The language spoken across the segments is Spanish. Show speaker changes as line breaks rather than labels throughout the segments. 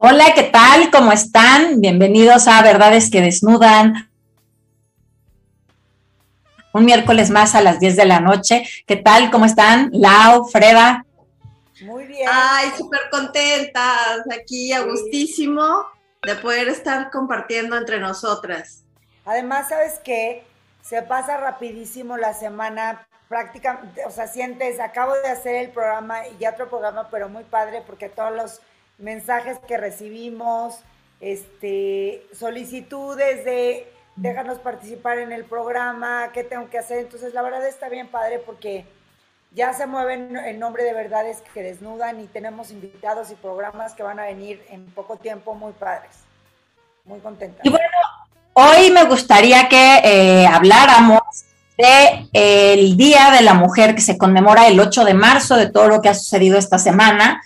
Hola, ¿qué tal? ¿Cómo están? Bienvenidos a Verdades que Desnudan. Un miércoles más a las 10 de la noche. ¿Qué tal? ¿Cómo están? Lau, Freda.
Muy bien.
Ay, súper contentas, aquí a gustísimo de poder estar compartiendo entre nosotras.
Además, ¿sabes qué? Se pasa rapidísimo la semana, prácticamente, o sea, sientes, acabo de hacer el programa y ya otro programa, pero muy padre porque todos los mensajes que recibimos, este, solicitudes de déjanos participar en el programa, qué tengo que hacer. Entonces, la verdad está bien padre porque ya se mueven el nombre de verdades que desnudan y tenemos invitados y programas que van a venir en poco tiempo muy padres. Muy contentas.
Y bueno, hoy me gustaría que eh, habláramos de eh, el Día de la Mujer que se conmemora el 8 de marzo, de todo lo que ha sucedido esta semana.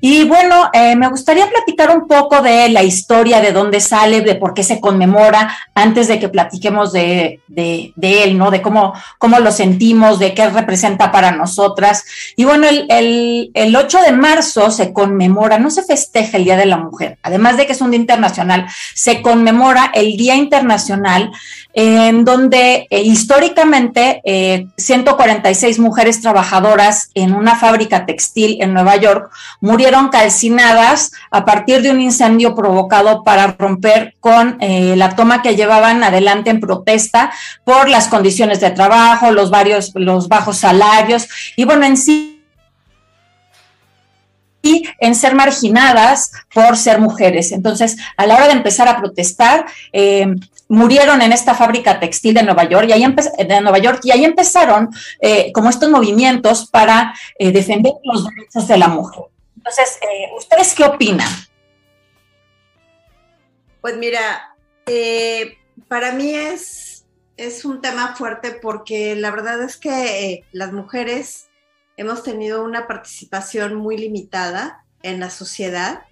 Y bueno, eh, me gustaría platicar un poco de la historia, de dónde sale, de por qué se conmemora, antes de que platiquemos de, él, ¿no? De cómo, cómo lo sentimos, de qué representa para nosotras. Y bueno, el, el 8 de marzo se conmemora, no se festeja el Día de la Mujer, además de que es un día internacional, se conmemora el Día Internacional en donde eh, históricamente 146 eh, mujeres trabajadoras en una fábrica textil en Nueva York murieron calcinadas a partir de un incendio provocado para romper con eh, la toma que llevaban adelante en protesta por las condiciones de trabajo, los varios, los bajos salarios y bueno, en sí y en ser marginadas por ser mujeres. Entonces, a la hora de empezar a protestar, eh, murieron en esta fábrica textil de Nueva York y ahí, de Nueva York, y ahí empezaron eh, como estos movimientos para eh, defender los derechos de la mujer. Entonces, ¿ustedes qué opinan?
Pues mira, para mí es, es un tema fuerte porque la verdad es que las mujeres hemos tenido una participación muy limitada en la sociedad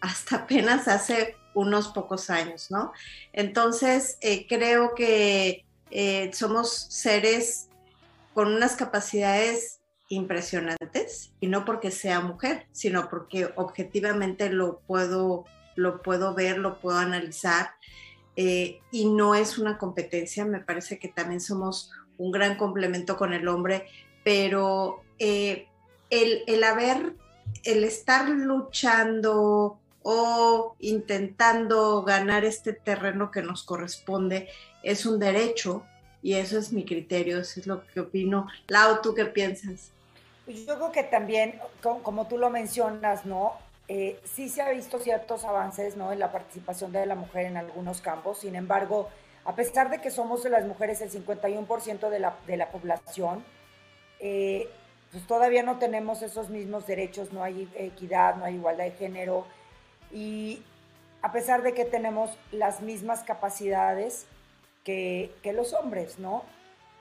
hasta apenas hace unos pocos años, ¿no? Entonces, eh, creo que eh, somos seres con unas capacidades impresionantes y no porque sea mujer, sino porque objetivamente lo puedo, lo puedo ver, lo puedo analizar eh, y no es una competencia, me parece que también somos un gran complemento con el hombre, pero eh, el, haber, el estar luchando o intentando ganar este terreno que nos corresponde es un derecho y eso es mi criterio, eso es lo que opino. Lau, ¿tú qué piensas?
Pues yo creo que también, como, tú lo mencionas, ¿no? Eh, sí se ha visto ciertos avances, ¿no? En la participación de la mujer en algunos campos, sin embargo, a pesar de que somos las mujeres el 51% de la, de la población, eh, pues todavía no tenemos esos mismos derechos, no hay equidad, no hay igualdad de género y a pesar de que tenemos las mismas capacidades que, los hombres, ¿no?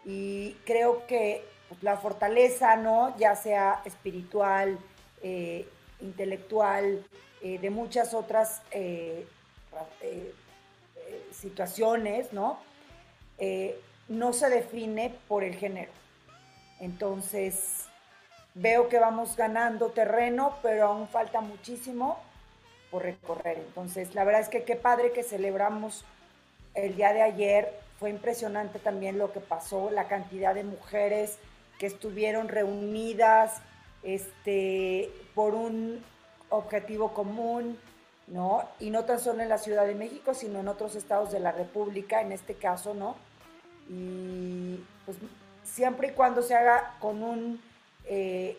Y creo que la fortaleza, ¿no? Ya sea espiritual, eh, intelectual, eh, de muchas otras eh, situaciones, ¿no? no se define por el género. Entonces, veo que vamos ganando terreno, pero aún falta muchísimo por recorrer. Entonces, la verdad es que qué padre que celebramos el día de ayer. Fue impresionante también lo que pasó, la cantidad de mujeres que estuvieron reunidas este, por un objetivo común, ¿no? Y no tan solo en la Ciudad de México, sino en otros estados de la República, en este caso, ¿no? Y pues siempre y cuando se haga con un eh,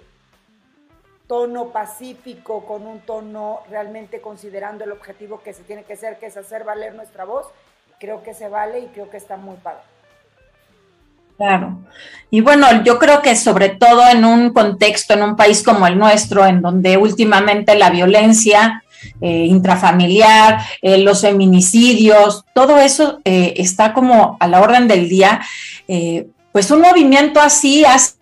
tono pacífico, con un tono realmente considerando el objetivo que se tiene que hacer, que es hacer valer nuestra voz, creo que se vale y creo que está muy padre.
Claro. Y bueno, yo creo que sobre todo en un contexto, en un país como el nuestro, en donde últimamente la violencia eh, intrafamiliar, eh, los feminicidios, todo eso está como a la orden del día, pues un movimiento así hace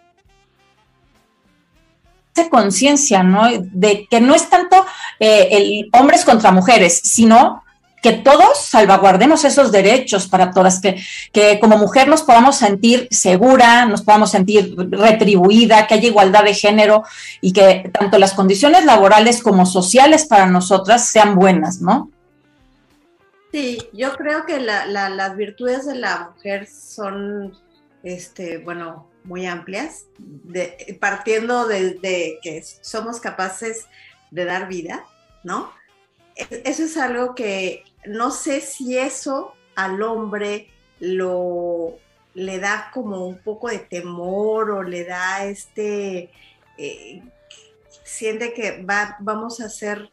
conciencia, ¿no? De que no es tanto eh, el hombres contra mujeres, sino que todos salvaguardemos esos derechos para todas, que, que como mujer nos podamos sentir segura, nos podamos sentir retribuida, que haya igualdad de género y que tanto las condiciones laborales como sociales para nosotras sean buenas, ¿no?
Sí, yo creo que las virtudes de la mujer son, este, bueno, muy amplias, partiendo de que somos capaces de dar vida, ¿no? E, eso es algo que no sé si eso al hombre lo le da como un poco de temor o le da este eh, siente que va, vamos a hacer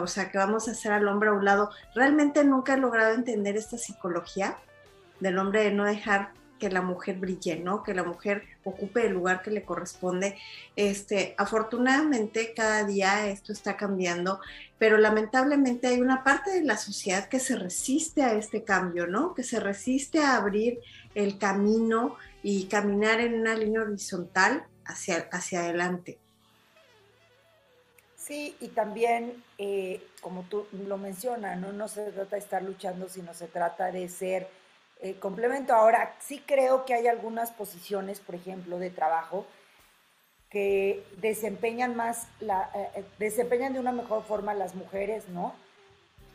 o sea que vamos a hacer al hombre a un lado. Realmente nunca he logrado entender esta psicología del hombre de no dejar que la mujer brille, ¿no? Que la mujer ocupe el lugar que le corresponde. Este, afortunadamente cada día esto está cambiando, pero lamentablemente hay una parte de la sociedad que se resiste a este cambio, ¿no? Que se resiste a abrir el camino y caminar en una línea horizontal hacia, hacia adelante.
Sí, y también, eh, como tú lo mencionas, ¿no? no se trata de estar luchando, sino se trata de ser eh, complemento. Ahora, sí creo que hay algunas posiciones, por ejemplo, de trabajo, que desempeñan más, la, eh, eh, desempeñan de una mejor forma las mujeres, ¿no?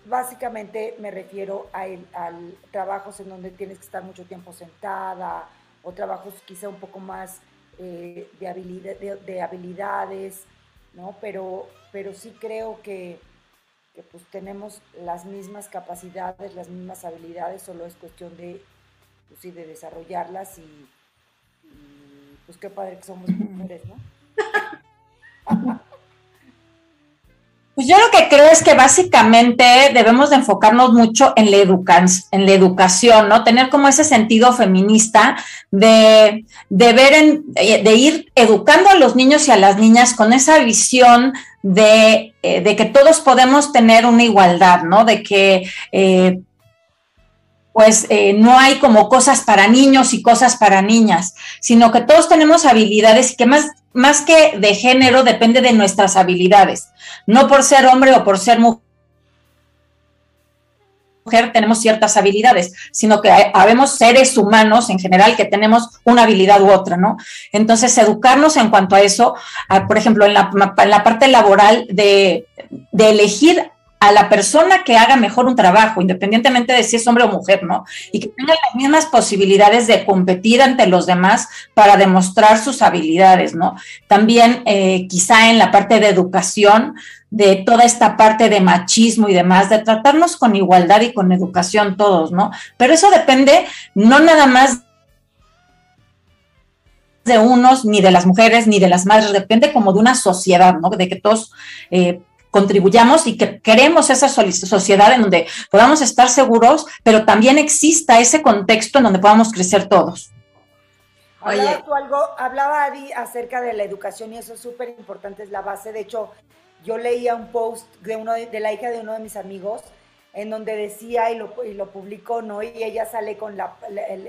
Básicamente me refiero a, al trabajos en donde tienes que estar mucho tiempo sentada o trabajos quizá un poco más de, de, habilidades, ¿no? Pero, pero sí creo que que pues tenemos las mismas capacidades, las mismas habilidades, solo es cuestión de, pues, sí, de desarrollarlas y, pues qué padre que somos mujeres, ¿no?
Pues yo lo que creo es que básicamente debemos de enfocarnos mucho en la, en la educación, ¿no? Tener como ese sentido feminista de, de ver, en, de ir educando a los niños y a las niñas con esa visión de, eh, de que todos podemos tener una igualdad, ¿no? De que eh, pues eh, no hay como cosas para niños y cosas para niñas, sino que todos tenemos habilidades y que más, más que de género depende de nuestras habilidades, no por ser hombre o por ser mujer tenemos ciertas habilidades, sino que habemos seres humanos en general que tenemos una habilidad u otra, ¿no? Entonces, educarnos en cuanto a eso, por ejemplo, en la, parte laboral de elegir a la persona que haga mejor un trabajo, independientemente de si es hombre o mujer, ¿no? Y que tenga las mismas posibilidades de competir ante los demás para demostrar sus habilidades, ¿no? También eh, quizá en la parte de educación, de toda esta parte de machismo y demás, de tratarnos con igualdad y con educación todos, ¿no? Pero eso depende no nada más de unos, ni de las mujeres, ni de las madres, depende como de una sociedad, ¿no? De que todos eh, contribuyamos y que queremos esa sociedad en donde podamos estar seguros, pero también exista ese contexto en donde podamos crecer todos.
Hablaba tú algo, hablaba Adi acerca de la educación y eso es súper importante, es la base. De hecho, yo leía un post de, uno de, la hija de uno de mis amigos en donde decía y lo, y lo publicó, ¿no? Y ella sale con la,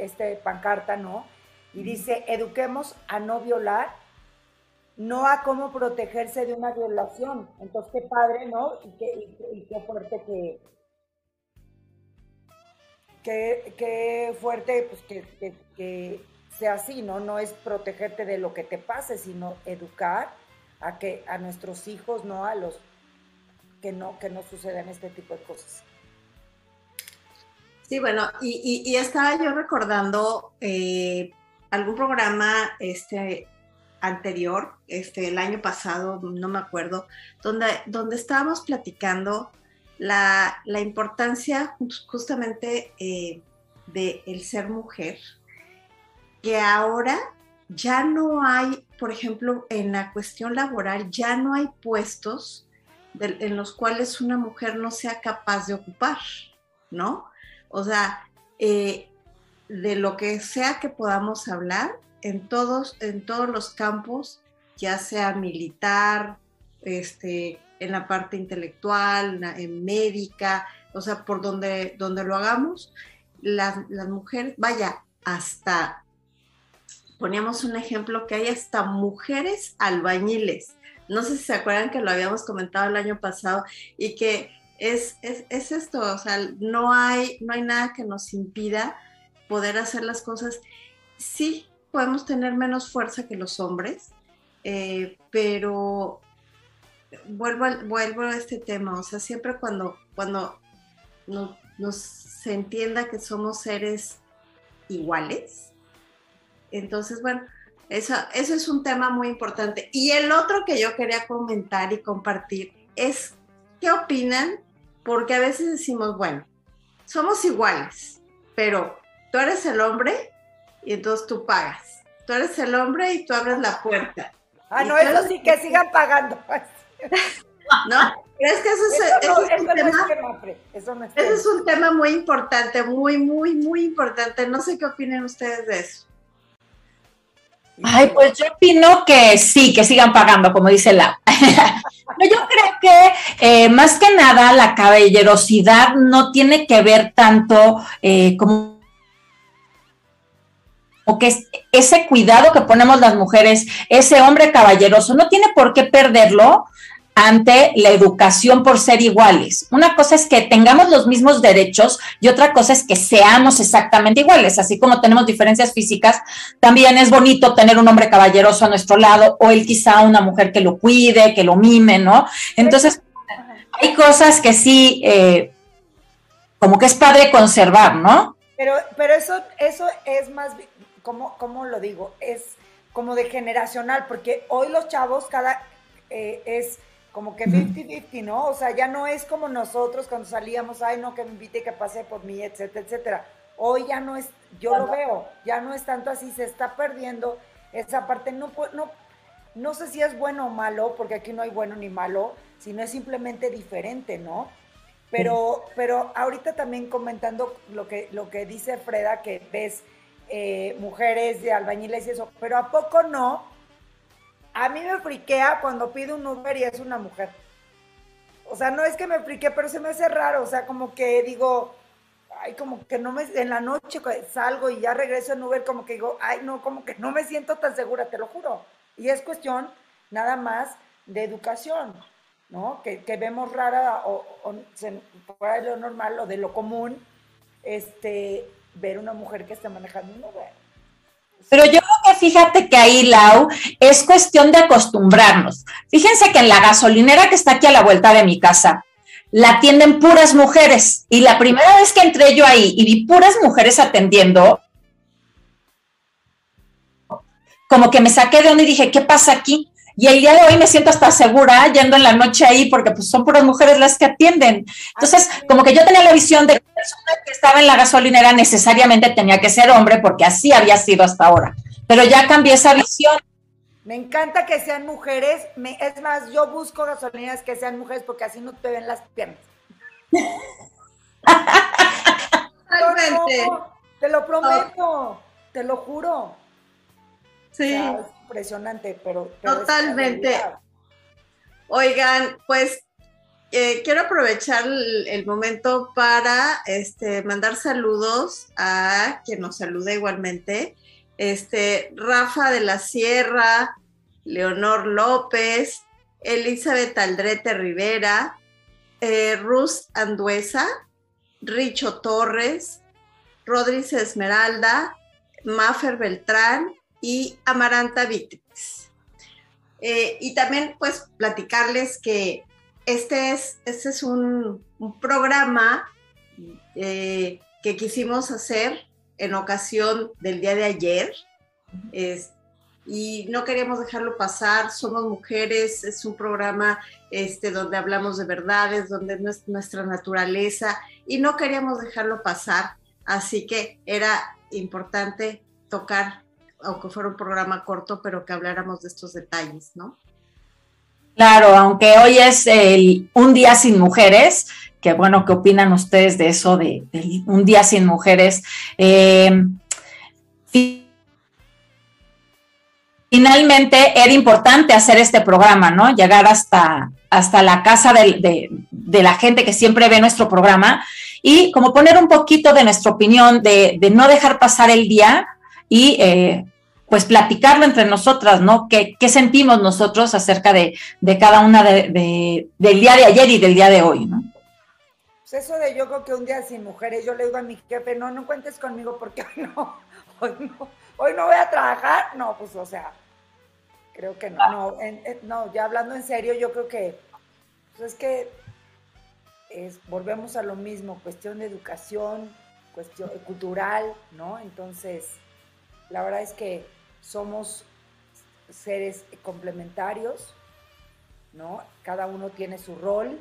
este pancarta, ¿no? Y dice, eduquemos a no violar no a cómo protegerse de una violación. Entonces, qué padre, ¿no? Y qué, fuerte que, qué, fuerte pues, que, sea así, ¿no? No es protegerte de lo que te pase, sino educar a que a nuestros hijos, no a los que no, que no sucedan este tipo de cosas.
Sí, bueno, y, estaba yo recordando eh, algún programa este, anterior, este, el año pasado, no me acuerdo, donde, donde estábamos platicando la, importancia justamente eh, de el ser mujer, que ahora ya no hay, por ejemplo, en la cuestión laboral, ya no hay puestos en los cuales una mujer no sea capaz de ocupar, ¿no? O sea, eh, de lo que sea que podamos hablar, en todos, en todos los campos, ya sea militar, este, en la parte intelectual, en médica, o sea, por donde, donde lo hagamos, las, mujeres, vaya, hasta, poníamos un ejemplo que hay hasta mujeres albañiles. No sé si se acuerdan que lo habíamos comentado el año pasado y que es, es, esto, o sea, no hay, no hay nada que nos impida poder hacer las cosas. Sí, podemos tener menos fuerza que los hombres, eh, pero vuelvo, a, vuelvo a este tema, o sea, siempre cuando, cuando nos, se entienda que somos seres iguales, entonces, bueno, eso, eso es un tema muy importante. Y el otro que yo quería comentar y compartir es, ¿qué opinan? Porque a veces decimos, bueno, somos iguales, pero tú eres el hombre y entonces tú pagas. Tú eres el hombre y tú abres la puerta.
Ah, no, eso sí que sigan pagando.
¿No? Es que eso es, un tema, es un tema muy importante, muy, muy, muy importante. No sé qué opinen ustedes de eso.
Ay, pues yo opino que sí, que sigan pagando, como dice la. yo creo que eh, más que nada la caballerosidad no tiene que ver tanto eh, como o que ese cuidado que ponemos las mujeres, ese hombre caballeroso, no tiene por qué perderlo ante la educación por ser iguales. Una cosa es que tengamos los mismos derechos y otra cosa es que seamos exactamente iguales. Así como tenemos diferencias físicas, también es bonito tener un hombre caballeroso a nuestro lado o él quizá una mujer que lo cuide, que lo mime, ¿no? Entonces, hay cosas que sí, eh, como que es padre conservar, ¿no?
Pero, pero eso, eso es más, ¿cómo, ¿cómo lo digo? Es como de generacional, porque hoy los chavos cada eh, es como que 50-50, ¿no? O sea, ya no es como nosotros cuando salíamos, ay, no, que me invite, que pase por mí, etcétera, etcétera. Hoy ya no es, yo lo veo, ya no es tanto así, se está perdiendo esa parte. No, no, no sé si es bueno o malo, porque aquí no hay bueno ni malo, sino es simplemente diferente, ¿no? Pero, pero ahorita también comentando lo que, lo que dice Freda, que ves eh, mujeres de albañiles y eso, pero ¿a poco no? A mí me friquea cuando pide un Uber y es una mujer. O sea, no es que me friquee, pero se me hace raro. O sea, como que digo, ay, como que no me, en la noche salgo y ya regreso en Uber, como que digo, ay, no, como que no me siento tan segura, te lo juro. Y es cuestión nada más de educación, ¿no? Que, vemos rara o, fuera de lo normal o de lo común, este, ver una mujer que está manejando un Uber.
Pero yo creo que fíjate que ahí, Lau, es cuestión de acostumbrarnos. Fíjense que en la gasolinera que está aquí a la vuelta de mi casa, la atienden puras mujeres. Y la primera vez que entré yo ahí y vi puras mujeres atendiendo, como que me saqué de onda y dije, ¿qué pasa aquí? Y el día de hoy me siento hasta segura yendo en la noche ahí porque pues son puras mujeres las que atienden. Entonces, como que yo tenía la visión de que la persona que estaba en la gasolinera necesariamente tenía que ser hombre porque así había sido hasta ahora. Pero ya cambié esa visión.
Me encanta que sean mujeres. es más, yo busco gasolineras que sean mujeres porque así no te ven las piernas. te lo prometo, te lo juro.
Sí
impresionante, pero...
Totalmente. Oigan, pues eh, quiero aprovechar el, momento para este, mandar saludos a quien nos saluda igualmente. Este, Rafa de la Sierra, Leonor López, Elizabeth Aldrete Rivera, eh, Rus Anduesa, Richo Torres, Rodríguez Esmeralda, Mafer Beltrán, y Amaranta Víctimas. Eh, y también pues platicarles que este es, este es un, programa eh, que quisimos hacer en ocasión del día de ayer. Y no queríamos dejarlo pasar, somos mujeres, es un programa este, donde hablamos de verdades, donde es nuestra naturaleza y no queríamos dejarlo pasar, así que era importante tocar aunque fuera un programa corto, pero que habláramos de estos detalles, ¿no?
Claro, aunque hoy es un día sin mujeres, que bueno, ¿qué opinan ustedes de eso, de, un día sin mujeres? Eh, finalmente era importante hacer este programa, ¿no? Llegar hasta, hasta la casa de, la gente que siempre ve nuestro programa y como poner un poquito de nuestra opinión, de, no dejar pasar el día y eh, pues platicarlo entre nosotras, ¿no? ¿Qué, sentimos nosotros acerca de, cada una del día de ayer y del día de hoy, ¿no?
Pues eso de yo creo que un día sin mujeres, yo le digo a mi jefe, no, no cuentes conmigo porque hoy no, hoy no, hoy no voy a trabajar. No, pues o sea, creo que no. No, no ya hablando en serio, yo creo que, pues es que volvemos a lo mismo, cuestión de educación, cuestión cultural, ¿no? Entonces, la verdad es que somos seres complementarios, ¿no? Cada uno tiene su rol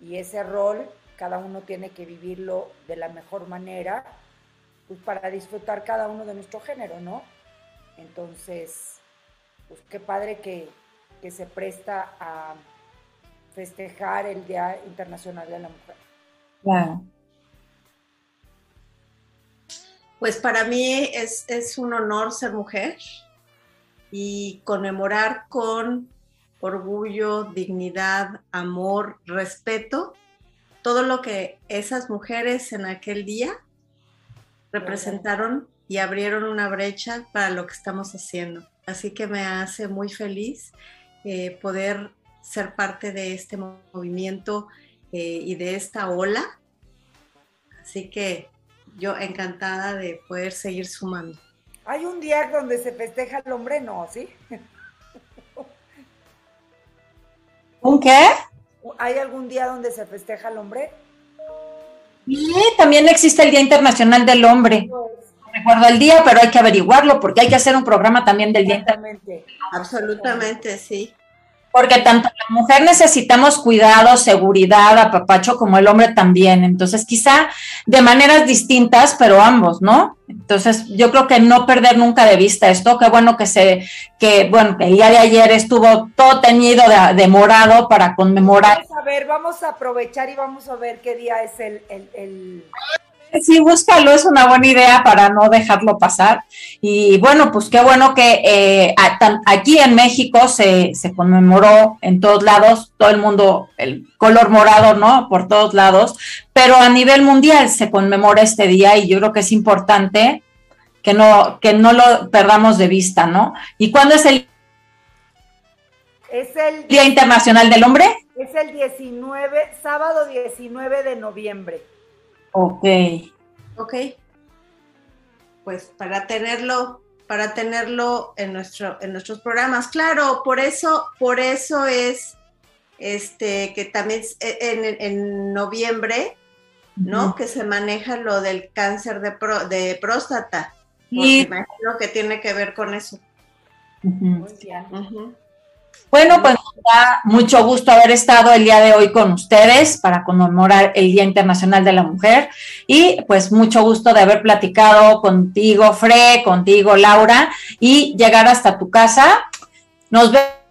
y ese rol cada uno tiene que vivirlo de la mejor manera pues para disfrutar cada uno de nuestro género, ¿no? Entonces, pues qué padre que, que se presta a festejar el Día Internacional de la Mujer. Claro.
Pues para mí es, un honor ser mujer y conmemorar con orgullo, dignidad, amor, respeto, todo lo que esas mujeres en aquel día representaron y abrieron una brecha para lo que estamos haciendo. Así que me hace muy feliz eh, poder ser parte de este movimiento eh, y de esta ola. Así que yo encantada de poder seguir sumando.
Hay un día donde se festeja el hombre, ¿no? ¿Sí?
¿Un qué?
¿Hay algún día donde se festeja el hombre?
Sí, también existe el Día Internacional del Hombre. No recuerdo el día, pero hay que averiguarlo porque hay que hacer un programa también del Día
Internacional. Absolutamente, sí.
Porque tanto la mujer necesitamos cuidado, seguridad, apapacho, como el hombre también. Entonces, quizá de maneras distintas, pero ambos, ¿no? Entonces, yo creo que no perder nunca de vista esto. Qué bueno que se, que, bueno, el día de ayer estuvo todo teñido de, morado para conmemorar.
Vamos a ver, vamos a aprovechar y vamos a ver qué día es el, el
Sí, búscalo, es una buena idea para no dejarlo pasar. Y bueno, pues qué bueno que eh, aquí en México se, conmemoró en todos lados, todo el mundo, el color morado, ¿no? Por todos lados, pero a nivel mundial se conmemora este día y yo creo que es importante que no, que no lo perdamos de vista, ¿no? ¿Y cuándo es el,
es el
Día Internacional del Hombre?
Es el 19, sábado 19 de noviembre.
Ok.
Ok. Pues para tenerlo, para tenerlo en nuestro, en nuestros programas. Claro, por eso, por eso es este que también en, en noviembre, ¿no? Que se maneja lo del cáncer de, de próstata. Y imagino que tiene que ver con eso.
Bueno, pues mucho gusto haber estado el día de hoy con ustedes para conmemorar el Día Internacional de la Mujer y pues mucho gusto de haber platicado contigo, Fre, contigo, Laura, y llegar hasta tu casa. Nos vemos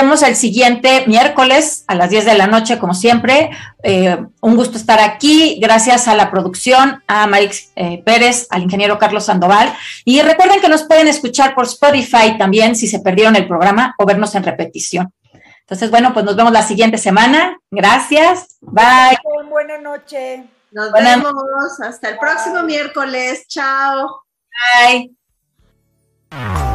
vemos el siguiente miércoles a las 10 de la noche, como siempre. Eh, un gusto estar aquí. Gracias a la producción, a Marix eh, Pérez, al ingeniero Carlos Sandoval. Y recuerden que nos pueden escuchar por Spotify también si se perdieron el programa o vernos en repetición. Entonces, bueno, pues nos vemos la siguiente semana. Gracias. Bye.
Buenas noches.
Nos vemos. Hasta el próximo miércoles. Chao.
Bye.